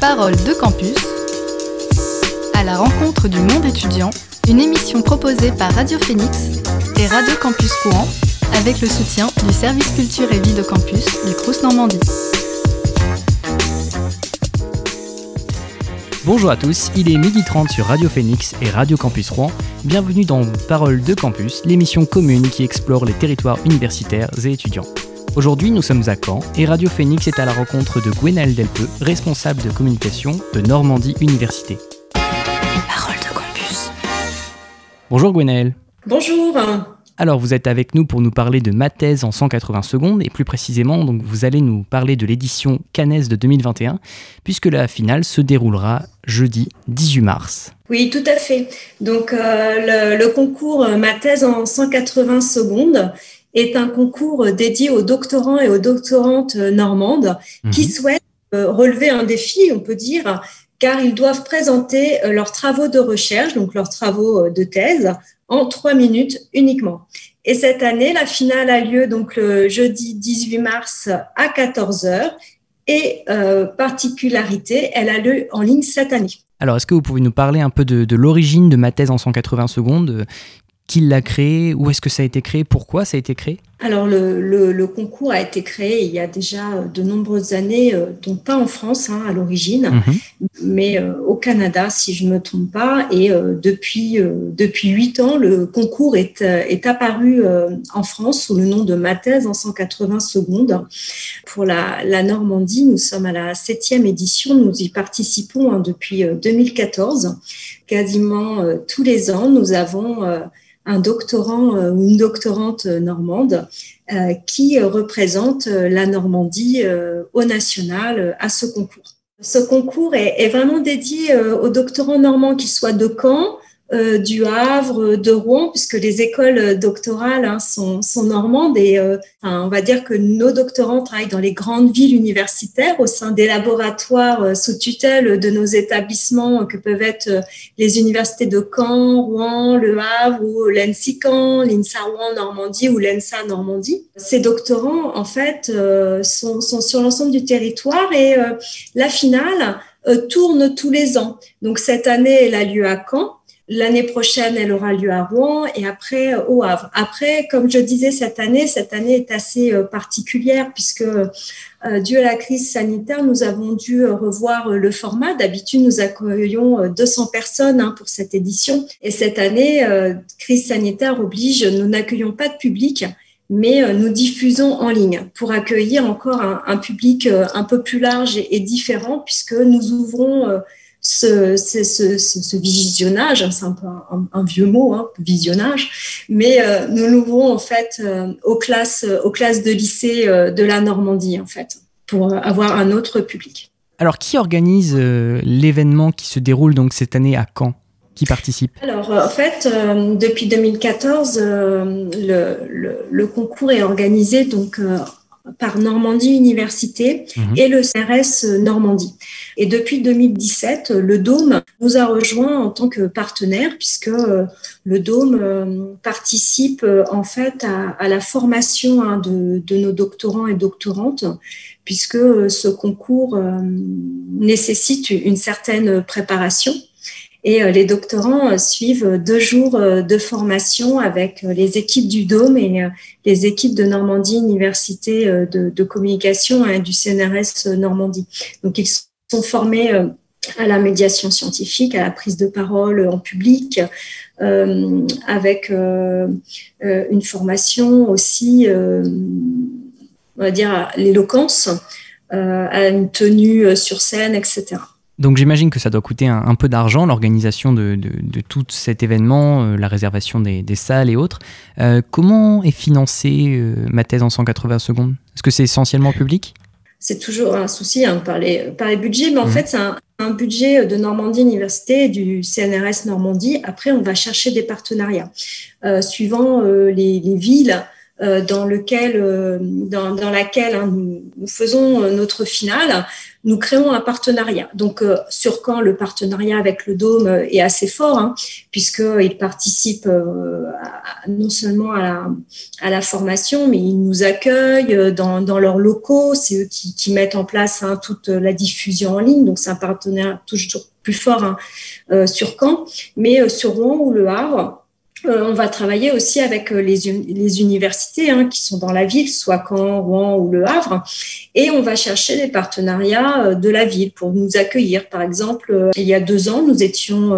Parole de campus, à la rencontre du monde étudiant, une émission proposée par Radio Phoenix et Radio Campus Courant avec le soutien du service culture et vie de campus du Crous Normandie. Bonjour à tous, il est midi 30 sur Radio Phoenix et Radio Campus Rouen. Bienvenue dans Parole de Campus, l'émission commune qui explore les territoires universitaires et étudiants. Aujourd'hui, nous sommes à Caen et Radio Phoenix est à la rencontre de Gwenaël Delpeux, responsable de communication de Normandie Université. Parole de campus. Bonjour Gwenaël. Bonjour. Alors, vous êtes avec nous pour nous parler de ma thèse en 180 secondes et plus précisément, donc, vous allez nous parler de l'édition Cannes de 2021 puisque la finale se déroulera jeudi 18 mars. Oui, tout à fait. Donc, euh, le, le, concours Ma thèse en 180 secondes est un concours dédié aux doctorants et aux doctorantes normandes mmh. qui souhaitent euh, relever un défi, on peut dire, car ils doivent présenter euh, leurs travaux de recherche, donc leurs travaux de thèse, en trois minutes uniquement. Et cette année, la finale a lieu donc le jeudi 18 mars à 14 h et euh, particularité, elle a lieu en ligne cette année. Alors, est-ce que vous pouvez nous parler un peu de, de l'origine de ma thèse en 180 secondes? Qui l'a créé Où est-ce que ça a été créé Pourquoi ça a été créé Alors, le, le, le, concours a été créé il y a déjà de nombreuses années, euh, donc pas en France hein, à l'origine, -hmm. mais euh, au Canada, si je ne me trompe pas. Et euh, depuis depuis huit ans, le concours est, est apparu en France sous le nom de Ma thèse en 180 secondes. Pour la, la Normandie, nous sommes à la septième édition. Nous y participons hein, depuis 2014. Quasiment tous les ans, nous avons un doctorant euh, ou une doctorante normande euh, qui représente euh, la Normandie au national à ce concours. Ce concours est, vraiment dédié aux doctorants normands, qu'ils soient de Caen, euh, du Havre, de Rouen, puisque les écoles doctorales hein, sont, sont, normandes et euh, on va dire que nos doctorants travaillent dans les grandes villes universitaires au sein des laboratoires euh, sous tutelle de nos établissements que peuvent être les universités de Caen, Rouen, Le Havre ou l'ENSI Caen, l'INSA Rouen Normandie ou l'ENSA Normandie. Ces doctorants, en fait, sont, sont sur l'ensemble du territoire et la finale tourne tous les ans. Donc cette année, elle a lieu à Caen. L'année prochaine, elle aura lieu à Rouen et après au Havre. Après, comme je disais cette année, cette année est assez particulière puisque euh, dû à la crise sanitaire, nous avons dû revoir le format. D'habitude, nous accueillons 200 personnes hein, pour cette édition. Et cette année, euh, crise sanitaire oblige, nous n'accueillons pas de public mais nous diffusons en ligne pour accueillir encore un, public un peu plus large et différent puisque nous ouvrons ce, ce, ce, ce, visionnage, c'est un peu un, un, vieux mot, hein, visionnage, mais euh, nous l'ouvrons en fait euh, aux, classes, aux classes de lycée euh, de la Normandie en fait, pour avoir un autre public. Alors, qui organise l'événement qui se déroule donc cette année à Caen qui participe? Alors, en fait, depuis 2014, le, le, le, concours est organisé donc par Normandie Université mmh. et le CRS Normandie. Et depuis 2017, le Dôme nous a rejoint en tant que partenaire puisque euh, le Dôme euh, participe euh, en fait à, à la formation hein, de, de, nos doctorants et doctorantes puisque ce concours nécessite une certaine préparation. Et les doctorants suivent deux jours de formation avec les équipes du Dôme et les équipes de Normandie Université de, communication et du CNRS Normandie. Donc, ils sont formés à la médiation scientifique, à la prise de parole en public, euh, avec euh, une formation aussi, euh, on va dire, à l'éloquence, à une tenue sur scène, etc. Donc j'imagine que ça doit coûter un, un peu d'argent, l'organisation de, de, de, tout cet événement, euh, la réservation des, des, salles et autres. Euh, comment est financée euh, ma thèse en 180 secondes? Est-ce que c'est essentiellement public? C'est toujours un souci hein, par, les, par les budgets, mais en mmh. fait c'est un, un, budget de Normandie Université et du CNRS Normandie. Après, on va chercher des partenariats. Suivant les, les villes, dans, lequel, dans, dans laquelle hein, nous, nous, faisons notre finale, nous créons un partenariat. Donc, sur quand le partenariat avec le Dôme est assez fort, hein, puisqu'il participe non seulement à la, à la, formation, mais il nous accueille dans, dans leurs locaux. C'est eux qui, qui, mettent en place hein, toute la diffusion en ligne. Donc, c'est un partenariat toujours plus fort hein, euh, sur Caen, mais euh, sur Rouen ou Le Havre, euh, on va travailler aussi avec les, les universités hein, qui sont dans la ville, soit Caen, Rouen ou Le Havre, et on va chercher les partenariats de la ville pour nous accueillir. Par exemple, il y a deux ans, nous étions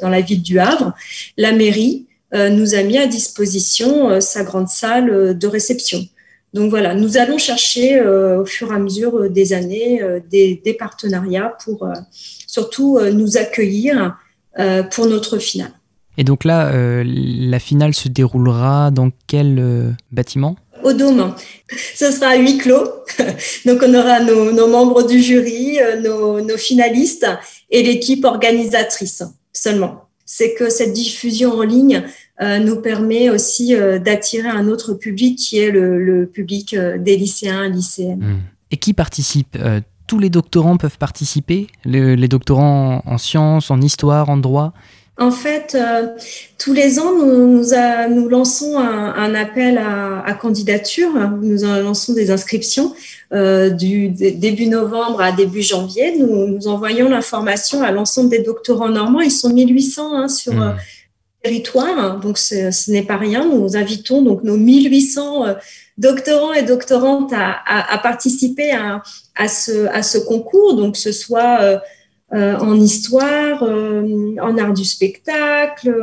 dans la ville du Havre. La mairie nous a mis à disposition sa grande salle de réception. Donc voilà, nous allons chercher au fur et à mesure des années des, des partenariats pour surtout euh, nous accueillir euh, pour notre finale. Et donc là, euh, la finale se déroulera dans quel bâtiment? Au Dôme. Ce sera à huis clos. Donc, on aura nos, membres du jury, nos, finalistes et l'équipe organisatrice seulement. C'est que cette diffusion en ligne nous permet aussi d'attirer un autre public qui est le, public des lycéens, lycéennes. Mmh. Et qui participe tous les doctorants peuvent participer? Les doctorants en sciences, en histoire, en droit? En fait, euh, tous les ans, nous, nous, lançons un, appel à, candidature. Nous lançons des inscriptions euh, du début novembre à début janvier. Nous, nous envoyons l'information à l'ensemble des doctorants normands. Ils sont 1800 hein, sur mmh. euh, le territoire, donc ce n'est pas rien. Nous invitons donc nos 1800 doctorants et doctorantes à, participer à, ce, à ce concours, donc ce soit en histoire, euh, en art du spectacle,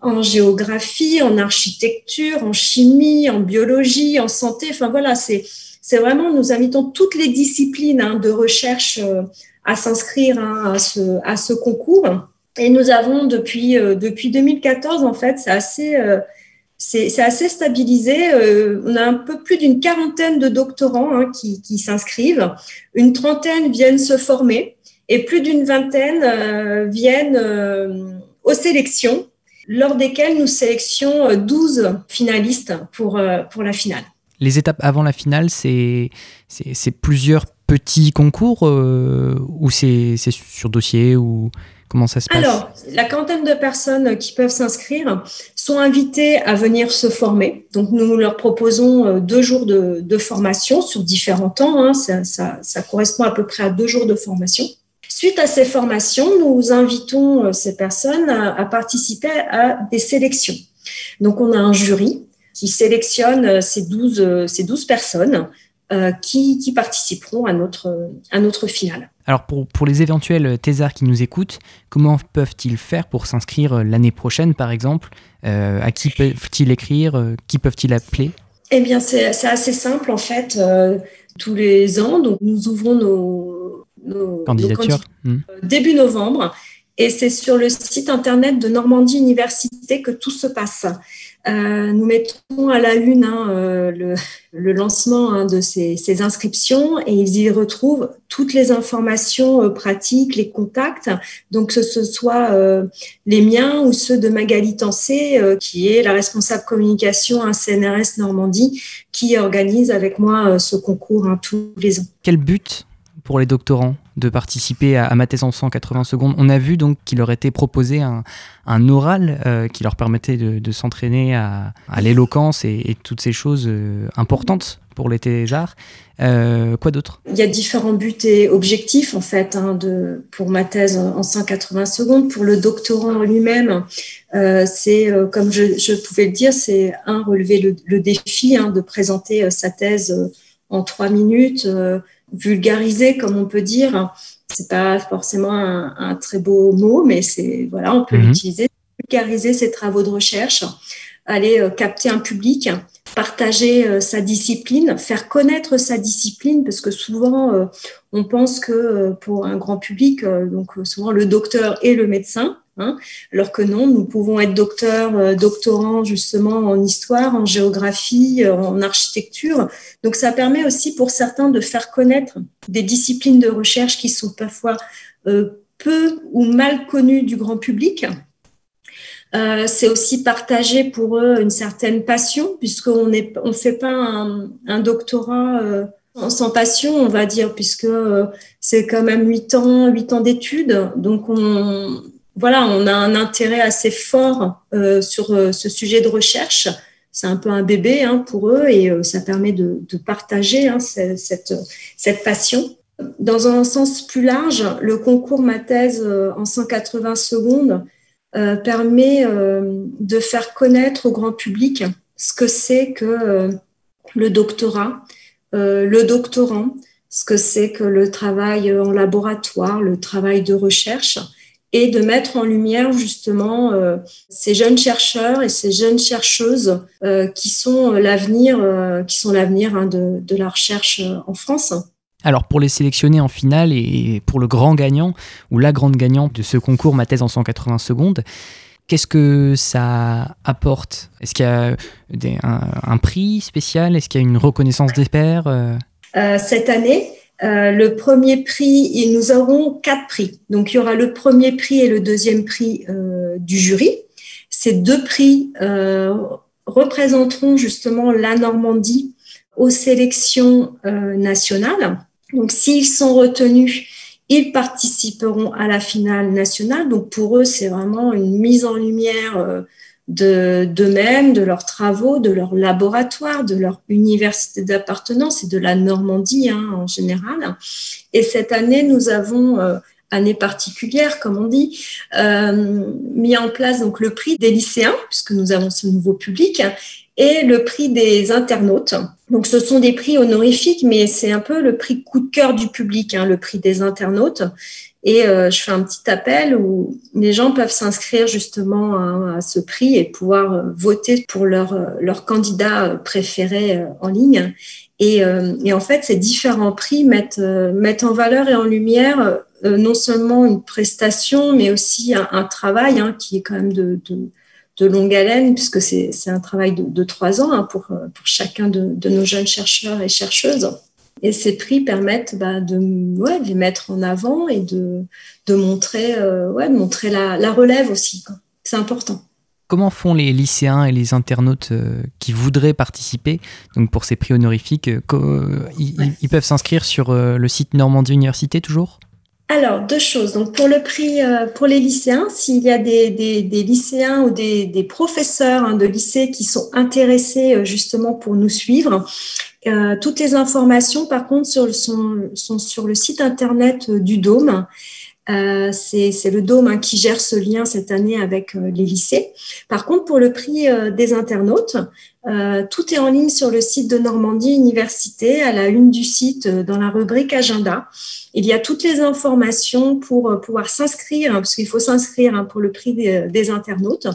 en géographie, en architecture, en chimie, en biologie, en santé. Enfin voilà, c'est c'est vraiment, nous invitons toutes les disciplines hein, de recherche à s'inscrire hein, à, ce, à ce concours. Et nous avons depuis, depuis 2014, en fait, c'est assez c'est assez stabilisé. Euh, on a un peu plus d'une quarantaine de doctorants hein, qui, s'inscrivent. Une trentaine viennent se former et plus d'une vingtaine euh, viennent euh, aux sélections, lors desquelles nous sélectionnons 12 finalistes pour, pour la finale. Les étapes avant la finale, c'est plusieurs petits concours ou c'est sur dossier ou Comment ça se passe? Alors, la quarantaine de personnes qui peuvent s'inscrire sont invitées à venir se former. Donc, nous leur proposons euh, deux jours de, formation sur différents temps. Hein. Ça, correspond à peu près à deux jours de formation. Suite à ces formations, nous invitons euh, ces personnes à, participer à des sélections. Donc, on a un jury qui sélectionne euh, ces 12, ces 12 personnes qui, participeront à notre, à notre finale. Alors pour, pour les éventuels thésards qui nous écoutent, comment peuvent-ils faire pour s'inscrire euh, l'année prochaine par exemple? Euh, À qui peuvent-ils écrire? Euh, Qui peuvent-ils appeler? Eh bien c'est assez simple en fait. tous les ans, donc nous ouvrons nos, candidatures hmm. début novembre et c'est sur le site internet de Normandie Université que tout se passe. Euh, nous mettons à la une hein, euh, le, lancement hein, de ces, inscriptions et ils y retrouvent toutes les informations euh, pratiques, les contacts, donc que ce soit les miens ou ceux de Magali Tancé, qui est la responsable communication à CNRS Normandie, qui organise avec moi ce concours hein, tous les ans. Quel but pour les doctorants de participer à, ma thèse en 180 secondes. On a vu donc qu'il leur était proposé un, oral euh, qui leur permettait de, s'entraîner à, l'éloquence et, toutes ces choses euh, importantes pour les thésards. Euh, quoi d'autre? Il y a différents buts et objectifs en fait hein, de, pour ma thèse en 180 secondes. Pour le doctorant lui-même, c'est comme je, pouvais le dire, c'est un relever le, défi hein, de présenter sa thèse en trois minutes vulgariser, comme on peut dire. C'est pas forcément un, très beau mot, mais c'est voilà, on peut mhm. l'utiliser. Vulgariser ses travaux de recherche, aller euh, capter un public, partager euh, sa discipline, faire connaître sa discipline, parce que souvent euh, on pense que pour un grand public, donc souvent le docteur et le médecin, Hein, alors que non, nous pouvons être docteurs, euh, doctorants justement en histoire, en géographie, euh, en architecture. Donc ça permet aussi pour certains de faire connaître des disciplines de recherche qui sont parfois euh, peu ou mal connues du grand public. C'est aussi partager pour eux une certaine passion, puisqu'on ne fait pas un, doctorat sans passion, on va dire, puisque c'est quand même huit ans, huit ans d'études. Donc, on, voilà, on a un intérêt assez fort euh, sur euh, ce sujet de recherche. C'est un peu un bébé hein, pour eux et ça permet de, partager hein, cette, cette passion. Dans un sens plus large, le concours Ma thèse en 180 secondes permet de faire connaître au grand public ce que c'est que le doctorat, euh, le doctorant, ce que c'est que le travail en laboratoire, le travail de recherche, et de mettre en lumière justement euh, ces jeunes chercheurs et ces jeunes chercheuses euh, qui sont l'avenir, qui sont l'avenir hein, de, de, la recherche en France. Alors pour les sélectionner en finale et pour le grand gagnant ou la grande gagnante de ce concours Ma thèse en 180 secondes, Qu'est-ce que ça apporte? Est-ce qu'il y a un, prix spécial? Est-ce qu'il y a une reconnaissance des pairs? Euh? Euh, Cette année, euh, le premier prix, et nous aurons quatre prix. Donc, il y aura le premier prix et le deuxième prix du jury. Ces deux prix représenteront justement la Normandie aux sélections nationales. Donc, s'ils sont retenus, ils participeront à la finale nationale. Donc pour eux, c'est vraiment une mise en lumière de d'eux-mêmes, de leurs travaux, de leur laboratoire, de leur université d'appartenance et de la Normandie hein, en général. Et cette année, nous avons euh, année particulière, comme on dit, euh, mis en place donc le prix des lycéens, puisque nous avons ce nouveau public, et le prix des internautes. Donc, ce sont des prix honorifiques, mais c'est un peu le prix coup de cœur du public, hein, le prix des internautes. Et euh, je fais un petit appel où les gens peuvent s'inscrire justement à, ce prix et pouvoir euh, voter pour leur, euh, leur candidat préféré en ligne. Et, en fait, ces différents prix mettent, mettent en valeur et en lumière non seulement une prestation, mais aussi un, travail hein, qui est quand même de, de de longue haleine, puisque c'est un travail de, trois ans hein, pour, pour chacun de, nos jeunes chercheurs et chercheuses. Et ces prix permettent bah, de, ouais, les mettre en avant et de, de montrer, euh, ouais, montrer la, la, relève aussi. C'est important. Comment font les lycéens et les internautes euh, qui voudraient participer donc pour ces prix honorifiques euh, ils, peuvent s'inscrire sur le site Normandie Université toujours? Alors, deux choses. Donc, pour le prix, euh, pour les lycéens, s'il y a des, lycéens ou des, professeurs hein, de lycée qui sont intéressés euh, justement pour nous suivre, euh, toutes les informations, par contre, sont, sur le site internet du Dôme. C'est le Dôme hein, qui gère ce lien cette année avec les lycées. Par contre, pour le prix des internautes, tout est en ligne sur le site de Normandie Université, à la une du site, dans la rubrique Agenda. Il y a toutes les informations pour euh, pouvoir s'inscrire, hein, parce qu'il faut s'inscrire hein, pour le prix des, internautes.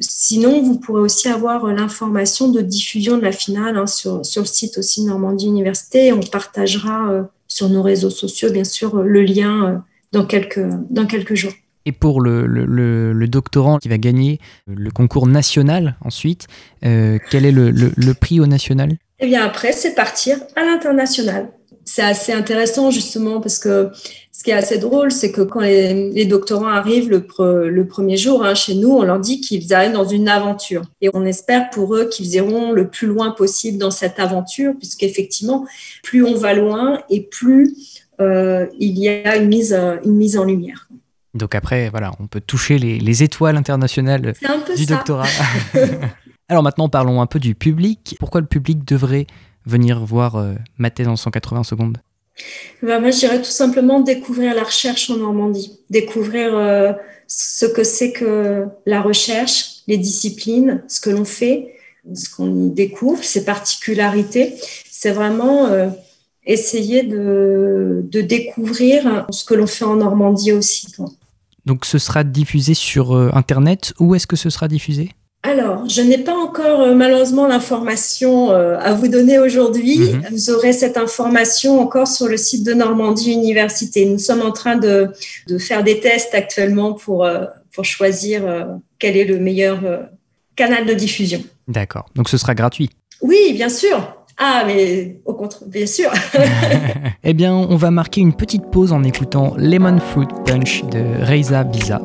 Sinon, vous pourrez aussi avoir euh, l'information de diffusion de la finale hein, sur, le site aussi Normandie Université. On partagera euh, sur nos réseaux sociaux, bien sûr, le lien dans quelques, dans quelques jours. Et pour le, doctorant qui va gagner le concours national ensuite, quel est le, prix au national? Eh bien après, c'est partir à l'international c'est assez intéressant justement parce que ce qui est assez drôle, c'est que quand les, doctorants arrivent le, premier jour hein, chez nous, on leur dit qu'ils arrivent dans une aventure. Et on espère pour eux qu'ils iront le plus loin possible dans cette aventure, puisqu'effectivement, plus on va loin et plus euh, il y a une mise, une mise en lumière. Donc après, voilà, on peut toucher les, étoiles internationales du doctorat. Alors maintenant, parlons un peu du public. Pourquoi le public devrait venir voir euh, ma thèse en 180 secondes? Bah, Moi, je dirais tout simplement découvrir la recherche en Normandie, découvrir euh, ce que c'est que la recherche, les disciplines, ce que l'on fait, ce qu'on y découvre, ses particularités. C'est vraiment euh, essayer de, de, découvrir ce que l'on fait en Normandie aussi. Donc ce sera diffusé sur Internet. Où est-ce que ce sera diffusé? Alors, je n'ai pas encore euh, malheureusement l'information euh, à vous donner aujourd'hui. Mhm. Vous aurez cette information encore sur le site de Normandie Université. Nous sommes en train de, faire des tests actuellement pour, euh, pour choisir quel est le meilleur canal de diffusion. D'accord. Donc, ce sera gratuit? Oui, bien sûr. Ah, mais au contraire, bien sûr. eh bien, on va marquer une petite pause en écoutant Lemon Fruit Punch de Reiza Biza.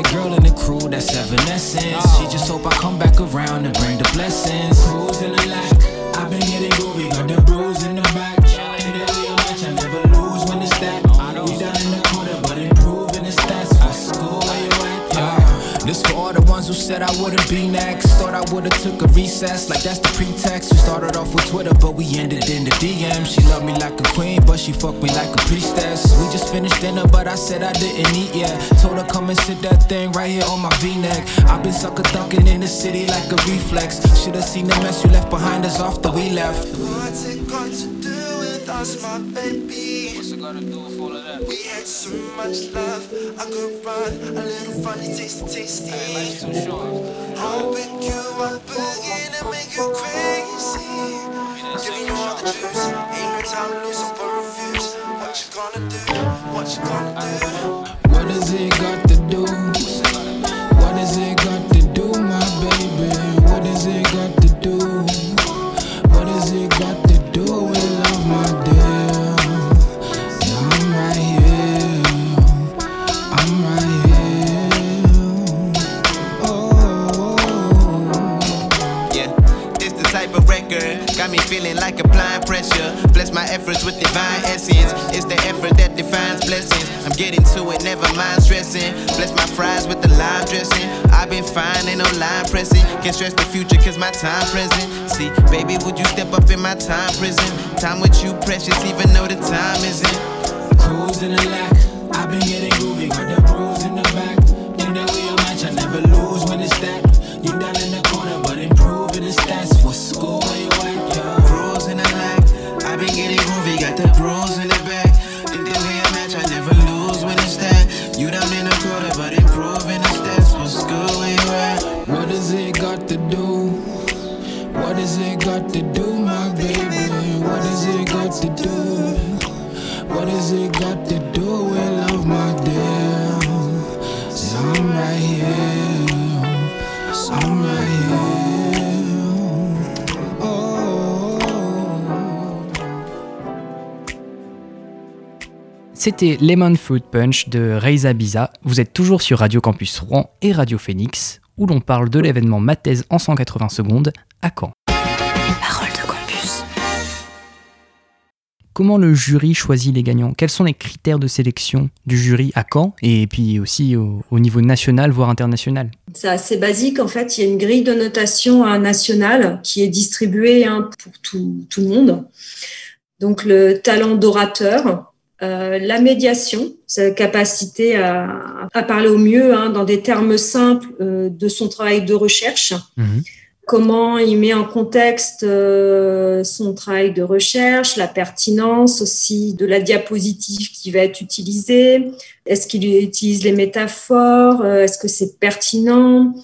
Girl in the crew, that's Evanescence. She just hope I come back around and bring the blessings. Cruising the lack, said I wouldn't be next. Thought I would've took a recess, like that's the pretext. We started off with Twitter, but we ended in the DM. She loved me like a queen, but she fucked me like a priestess. We just finished dinner, but I said I didn't eat yet. Told her come and sit that thing right here on my V-neck. I've been sucker dunking in the city like a reflex. Should've seen the mess you left behind us after we left. What's it got to do my baby? What's it gotta do with all of that? We had so much love, I could run a little funny, tasty, tasty. too short. I'll pick you up again and make you crazy. Giving you all the juice, ain't no time to lose, so for reviews. What you gonna do? What you gonna do? What does it got to do? Feeling like applying pressure. Bless my efforts with divine essence. It's the effort that defines blessings. I'm getting to it, never mind stressing. Bless my fries with the lime dressing. I've been fine, ain't no line pressing. Can't stress the future cause my time present. See, baby, would you step up in my time prison? Time with you precious, even though the time isn't. Cruise in the lack. I've been getting groovy, got the bruise in the back. In the real match, I never lose when it's that. You down in the corner, but improving the stats. What school C'était Lemon Fruit Punch de Reiza Biza. Vous êtes toujours sur Radio Campus Rouen et Radio Phoenix, où l'on parle de l'événement Mathèse en 180 secondes à Caen. Comment le jury choisit les gagnants? Quels sont les critères de sélection du jury à Caen et puis aussi au, au niveau national, voire international? C'est assez basique. En fait, il y a une grille de notation nationale qui est distribuée hein, pour tout, tout le monde. Donc, le talent d'orateur, euh, la médiation, sa capacité à, à parler au mieux hein, dans des termes simples euh, de son travail de recherche. Mhm. Comment il met en contexte euh, son travail de recherche, la pertinence aussi de la diapositive qui va être utilisée. Est-ce qu'il utilise les métaphores? Euh, Est-ce que c'est pertinent?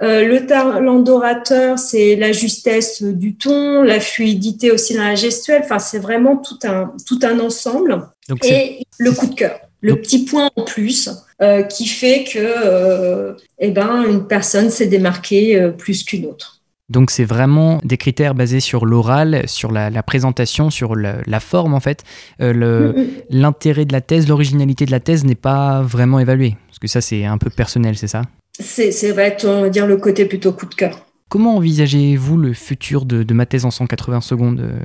Euh, Le talent d'orateur, c'est la justesse du ton, la fluidité aussi dans la gestuelle. Enfin, c'est vraiment tout un, tout un ensemble. Donc Et le coup de cœur, le Donc- petit point en plus euh, qui fait que euh, eh ben, une personne s'est démarquée euh, plus qu'une autre. Donc c'est vraiment des critères basés sur l'oral, sur la, la présentation, sur le- la forme en fait. Euh, Mm, mm. L'intérêt de la thèse, l'originalité de la thèse n'est pas vraiment évalué. Parce que ça c'est un peu personnel, c'est ça? C'est vrai, on va dire le côté plutôt coup de cœur. Comment envisagez-vous le futur de, de ma thèse en 180 secondes? Euh,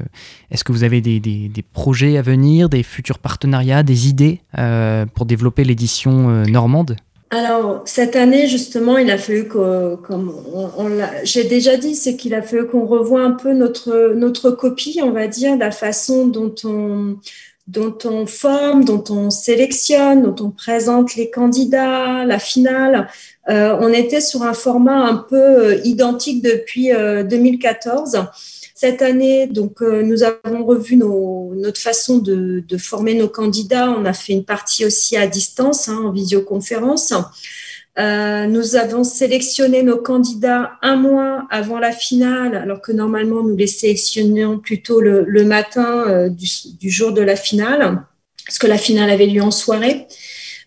Est-ce que vous avez des, des- des projets à venir, des futurs partenariats, des idées euh, pour développer l'édition normande? Alors, cette année, justement, il a fallu que, comme on, j'ai déjà dit, c'est qu'il a fallu qu'on revoie un peu notre, notre copie, on va dire, la façon dont on, dont on forme, dont on sélectionne, dont on présente les candidats, la finale. Euh, on était sur un format un peu euh, identique depuis euh, 2014. Cette année, donc, euh, nous avons revu notre façon de, former nos candidats. On a fait une partie aussi à distance, hein, en visioconférence. Euh, nous avons sélectionné nos candidats un mois avant la finale, alors que normalement nous les sélectionnions plutôt le, matin euh, du jour de la finale, parce que la finale avait lieu en soirée.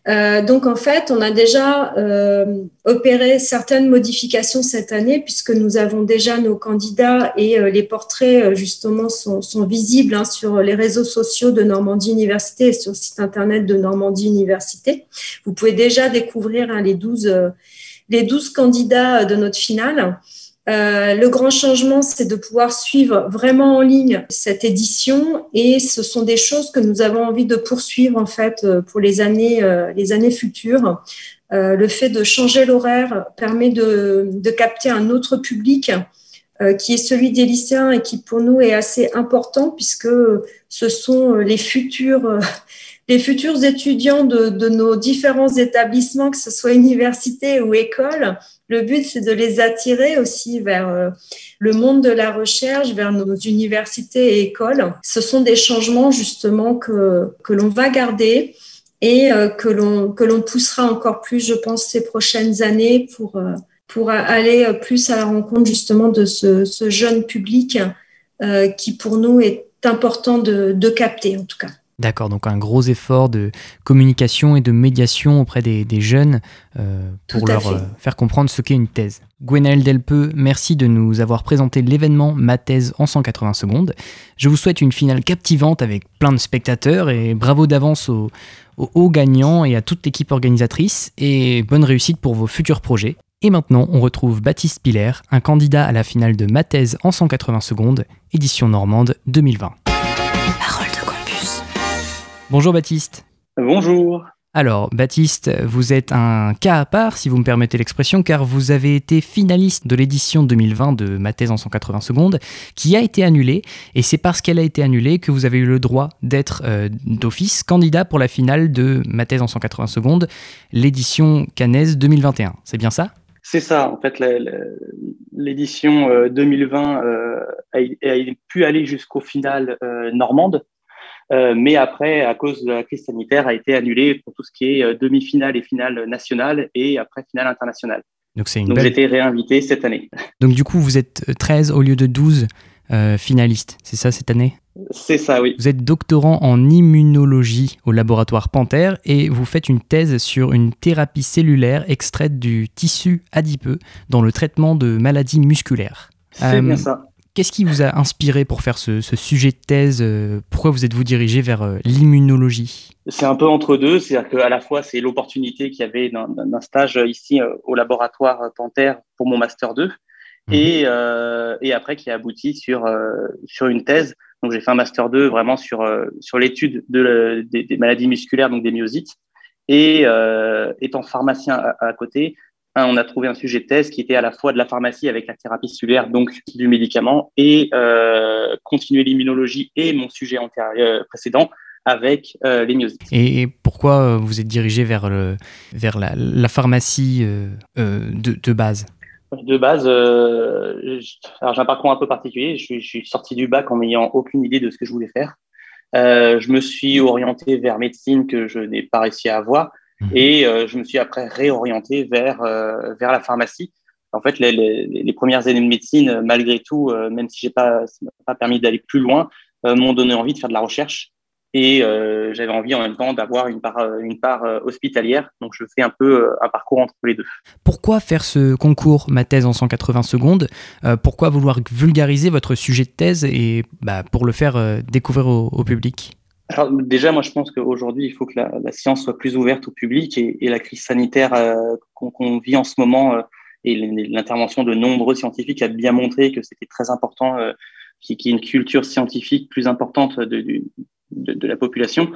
Euh, donc en fait, on a déjà euh, opéré certaines modifications cette année puisque nous avons déjà nos candidats et euh, les portraits justement sont, visibles hein, sur les réseaux sociaux de Normandie Université et sur le site internet de Normandie Université. Vous pouvez déjà découvrir hein, les 12 les 12 candidats de notre finale. Euh, le grand changement, c'est de pouvoir suivre vraiment en ligne cette édition et ce sont des choses que nous avons envie de poursuivre en fait euh, pour les années, euh, les années futures. le fait de changer l'horaire permet de, capter un autre public qui est celui des lycéens et qui pour nous est assez important puisque ce sont les futurs les futurs étudiants de, de, nos différents établissements, que ce soit université ou école, le but, c'est de les attirer aussi vers euh, le monde de la recherche, vers nos universités et écoles. Ce sont des changements justement que, que l'on va garder et euh, que l'on que l'on poussera encore plus, je pense, ces prochaines années pour euh, pour aller plus à la rencontre justement de ce, ce jeune public qui pour nous est important de, de capter en tout cas. D'accord, donc un gros effort de communication et de médiation auprès des, jeunes euh, pour leur euh, faire comprendre ce qu'est une thèse. Gwenaëlle Delpeux, merci de nous avoir présenté l'événement Ma thèse en 180 secondes. Je vous souhaite une finale captivante avec plein de spectateurs et bravo d'avance aux, hauts gagnants et à toute l'équipe organisatrice et bonne réussite pour vos futurs projets. Et maintenant, on retrouve Baptiste Piller, un candidat à la finale de Ma thèse en 180 secondes, édition normande 2020. Bonjour Baptiste. Bonjour. Alors, Baptiste, vous êtes un cas à part, si vous me permettez l'expression, car vous avez été finaliste de l'édition 2020 de Ma thèse en 180 secondes, qui a été annulée, et c'est parce qu'elle a été annulée que vous avez eu le droit d'être euh, d'office candidat pour la finale de Ma thèse en 180 secondes, l'édition Cannaise 2021. C'est bien ça? C'est ça, en fait, l'édition 2020 euh, a, pu aller jusqu'au final euh, normande, euh, mais après, à cause de la crise sanitaire, a été annulé pour tout ce qui est euh, demi-finale et finale nationale et après finale internationale. Donc, c'est j'ai été réinvité cette année. Donc du coup, vous êtes 13 au lieu de 12 euh, finalistes, c'est ça cette année? C'est ça, oui. Vous êtes doctorant en immunologie au laboratoire Panthère et vous faites une thèse sur une thérapie cellulaire extraite du tissu adipeux dans le traitement de maladies musculaires. C'est bien ça. Qu'est-ce qui vous a inspiré pour faire ce, sujet de thèse euh, Pourquoi vous êtes-vous dirigé vers euh, l'immunologie? C'est un peu entre deux, c'est-à-dire qu'à la fois c'est l'opportunité qu'il y avait d'un stage ici euh, au laboratoire Panthère pour mon master 2 mhm. et, et après qui a abouti sur, sur une thèse. Donc j'ai fait un master 2 vraiment sur, sur l'étude de, des, maladies musculaires, donc des myosites. Et étant pharmacien à côté, on a trouvé un sujet de thèse qui était à la fois de la pharmacie avec la thérapie cellulaire, donc du médicament, et euh, continuer l'immunologie et mon sujet antérieur, précédent avec euh, les myosites. Et pourquoi euh, vous êtes dirigé vers, le, vers la, pharmacie de, base? De base, j'ai un parcours un peu particulier. Je suis, sorti du bac en n'ayant aucune idée de ce que je voulais faire. je me suis orienté vers médecine que je n'ai pas réussi à avoir. Et euh, je me suis après réorienté vers, euh, vers la pharmacie. En fait, les, les, premières années de médecine, malgré tout, euh, même si j'ai pas, pas permis d'aller plus loin, m'ont donné envie de faire de la recherche. Et j'avais envie en même temps d'avoir une part, une part hospitalière. Donc, je fais un peu un parcours entre les deux. Pourquoi faire ce concours, ma thèse en 180 secondes? Pourquoi vouloir vulgariser votre sujet de thèse et bah, pour le faire découvrir au public? Alors déjà, moi, je pense qu'aujourd'hui, il faut que la, science soit plus ouverte au public et, la crise sanitaire euh, qu'on vit en ce moment euh, et l'intervention de nombreux scientifiques a bien montré que c'était très important euh, qu'il y ait une culture scientifique plus importante de, de, la population.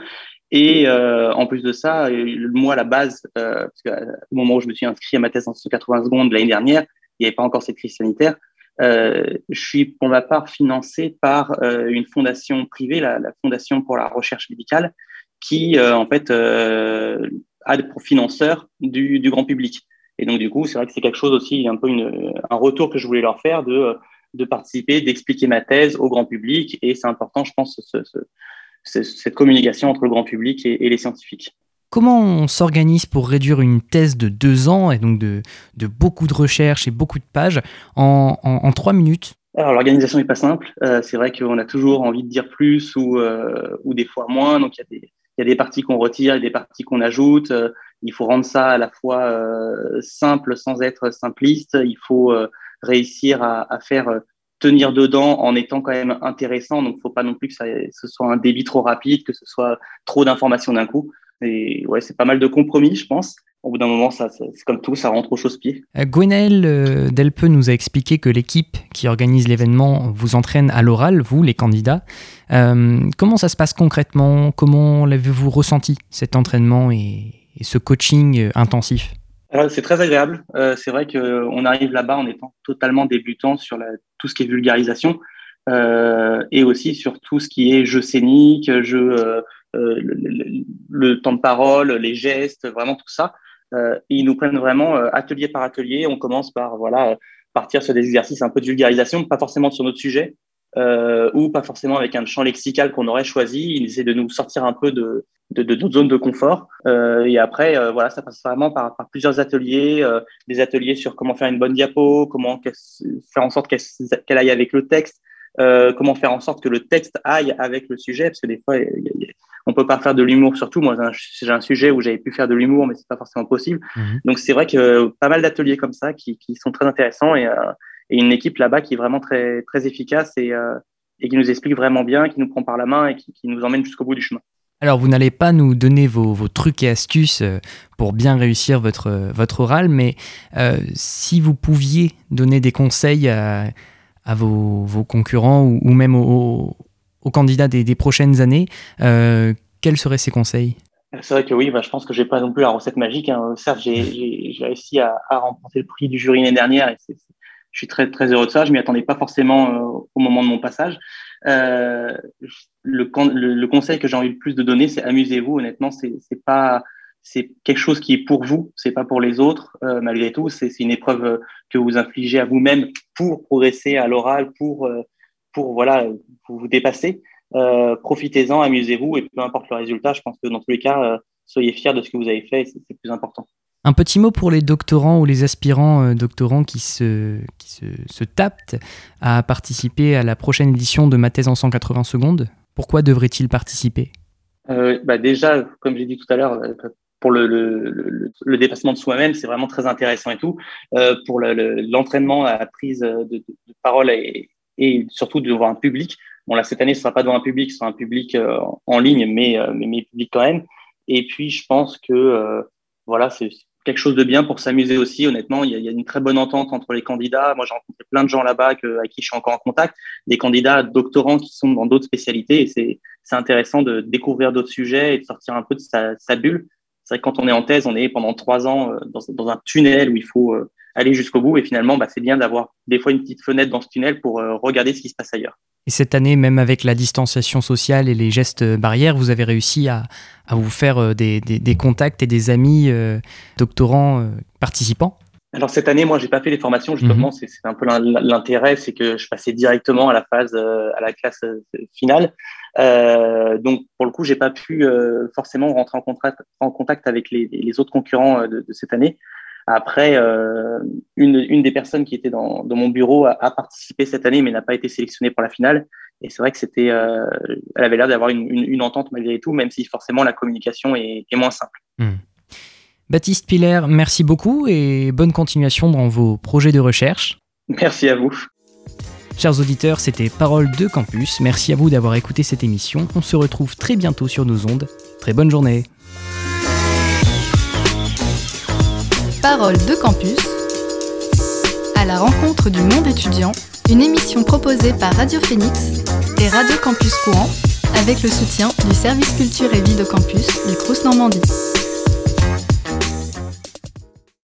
Et euh, en plus de ça, moi, la base, parce au moment où je me suis inscrit à ma thèse en 180 secondes l'année dernière, il n'y avait pas encore cette crise sanitaire. Euh, je suis pour ma part financé par euh, une fondation privée, la, Fondation pour la recherche médicale, qui euh, en fait a pour financeur du, grand public. Et donc du coup, c'est vrai que c'est quelque chose aussi, un peu un retour que je voulais leur faire de, participer, d'expliquer ma thèse au grand public. Et c'est important, je pense, ce, ce, cette communication entre le grand public et les scientifiques. Comment on s'organise pour réduire une thèse de deux ans et donc de, beaucoup de recherches et beaucoup de pages en, trois minutes? Alors l'organisation n'est pas simple. Euh, c'est vrai qu'on a toujours envie de dire plus ou, euh, des fois moins. Donc il y, il a des parties qu'on retire et des parties qu'on ajoute. il faut rendre ça à la fois simple sans être simpliste. Il faut réussir à, faire tenir dedans en étant quand même intéressant. Donc, faut pas non plus que ce soit un débit trop rapide, que ce soit trop d'informations d'un coup. Et ouais, c'est pas mal de compromis, je pense. Au bout d'un moment, ça, c'est comme tout, ça rentre au chausse-pied. Euh, Gwenelle euh, Delpe nous a expliqué que l'équipe qui organise l'événement vous entraîne à l'oral, vous, les candidats. Euh, comment ça se passe concrètement? Comment l'avez-vous ressenti, cet entraînement et ce coaching intensif? C'est très agréable. Euh, c'est vrai qu'on arrive là-bas en étant totalement débutant sur la, tout ce qui est vulgarisation euh, et aussi sur tout ce qui est jeu scénique, jeu, euh, le, le, temps de parole, les gestes, vraiment tout ça. Euh, ils nous prennent vraiment euh, atelier par atelier. On commence par voilà partir sur des exercices un peu de vulgarisation, pas forcément sur notre sujet, euh, ou pas forcément avec un champ lexical qu'on aurait choisi. Ils essaient de nous sortir un peu de, de, de notre zone de confort. Et après, voilà, ça passe vraiment par, par plusieurs ateliers, des ateliers sur comment faire une bonne diapo, comment faire en sorte qu'elle aille avec le texte, euh, comment faire en sorte que le texte aille avec le sujet, parce que des fois, on peut pas faire de l'humour. Surtout, moi, j'ai un sujet où j'avais pu faire de l'humour, mais c'est pas forcément possible. Mhm. Donc, c'est vrai que pas mal d'ateliers comme ça qui, qui, sont très intéressants et, et une équipe là-bas qui est vraiment très, très efficace et, et qui nous explique vraiment bien, qui nous prend par la main et qui, qui nous emmène jusqu'au bout du chemin. Alors, vous n'allez pas nous donner vos, trucs et astuces euh, pour bien réussir votre, euh, votre oral, mais euh, si vous pouviez donner des conseils à, vos, concurrents ou, même aux, candidats des, prochaines années, quels seraient ces conseils? C'est vrai que oui, bah, je pense que j'ai pas non plus la recette magique. Hein. Certes, j'ai réussi à, remporter le prix du jury l'année dernière et je suis très très heureux de ça. Je m'y attendais pas forcément au moment de mon passage. Euh, le, le, conseil que j'ai envie le plus de donner, c'est amusez-vous. Honnêtement, c'est pas c'est quelque chose qui est pour vous, c'est pas pour les autres. Euh, malgré tout, c'est une épreuve que vous infligez à vous-même pour progresser à l'oral, pour euh, pour voilà vous, vous dépasser. Euh, Profitez-en, amusez-vous et peu importe le résultat, je pense que dans tous les cas, euh, soyez fiers de ce que vous avez fait, c'est plus important. Un petit mot pour les doctorants ou les aspirants euh, doctorants qui, se, qui se, se, tapent à participer à la prochaine édition de ma thèse en 180 secondes. Pourquoi devraient-ils participer? Euh, bah Déjà, comme j'ai dit tout à l'heure, euh, pour le, le, le, dépassement de soi-même, c'est vraiment très intéressant et tout. Euh, pour l'entraînement à la prise de, parole et, et, surtout devant un public. Bon, là, cette année, ce sera pas devant un public, ce sera un public euh, en ligne, mais, mais, mais public quand même. Et puis, je pense que voilà, c'est quelque chose de bien pour s'amuser aussi. Honnêtement, il y, a, une très bonne entente entre les candidats. Moi, j'ai rencontré plein de gens là-bas avec qui je suis encore en contact, des candidats doctorants qui sont dans d'autres spécialités. Et c'est intéressant de découvrir d'autres sujets et de sortir un peu de sa bulle. C'est vrai que quand on est en thèse, on est pendant trois ans euh, dans, dans un tunnel où il faut euh, aller jusqu'au bout. Et finalement, bah, c'est bien d'avoir des fois une petite fenêtre dans ce tunnel pour euh, regarder ce qui se passe ailleurs. Et cette année, même avec la distanciation sociale et les gestes barrières, vous avez réussi à, à vous faire des, des, des, contacts et des amis euh, doctorants participants? Alors cette année, moi, j'ai pas fait les formations. Justement, mhm. c'est un peu l'intérêt, c'est que je passais directement à la phase, à la classe finale. Euh, donc pour le coup, j'ai pas pu forcément rentrer en contact, en contact avec les, les autres concurrents de, de, cette année. Après, euh, une, une, des personnes qui était dans, dans mon bureau a, a, participé cette année, mais n'a pas été sélectionnée pour la finale. Et c'est vrai que c'était, euh, elle avait l'air d'avoir une, une, une, entente malgré tout, même si forcément la communication est, est moins simple. Hmm. Baptiste Piller, merci beaucoup et bonne continuation dans vos projets de recherche. Merci à vous. Chers auditeurs, c'était Parole de Campus. Merci à vous d'avoir écouté cette émission. On se retrouve très bientôt sur nos ondes. Très bonne journée. Parole de campus, à la rencontre du monde étudiant, une émission proposée par Radio Phoenix et Radio Campus Courant avec le soutien du service culture et vie de campus du Crous Normandie.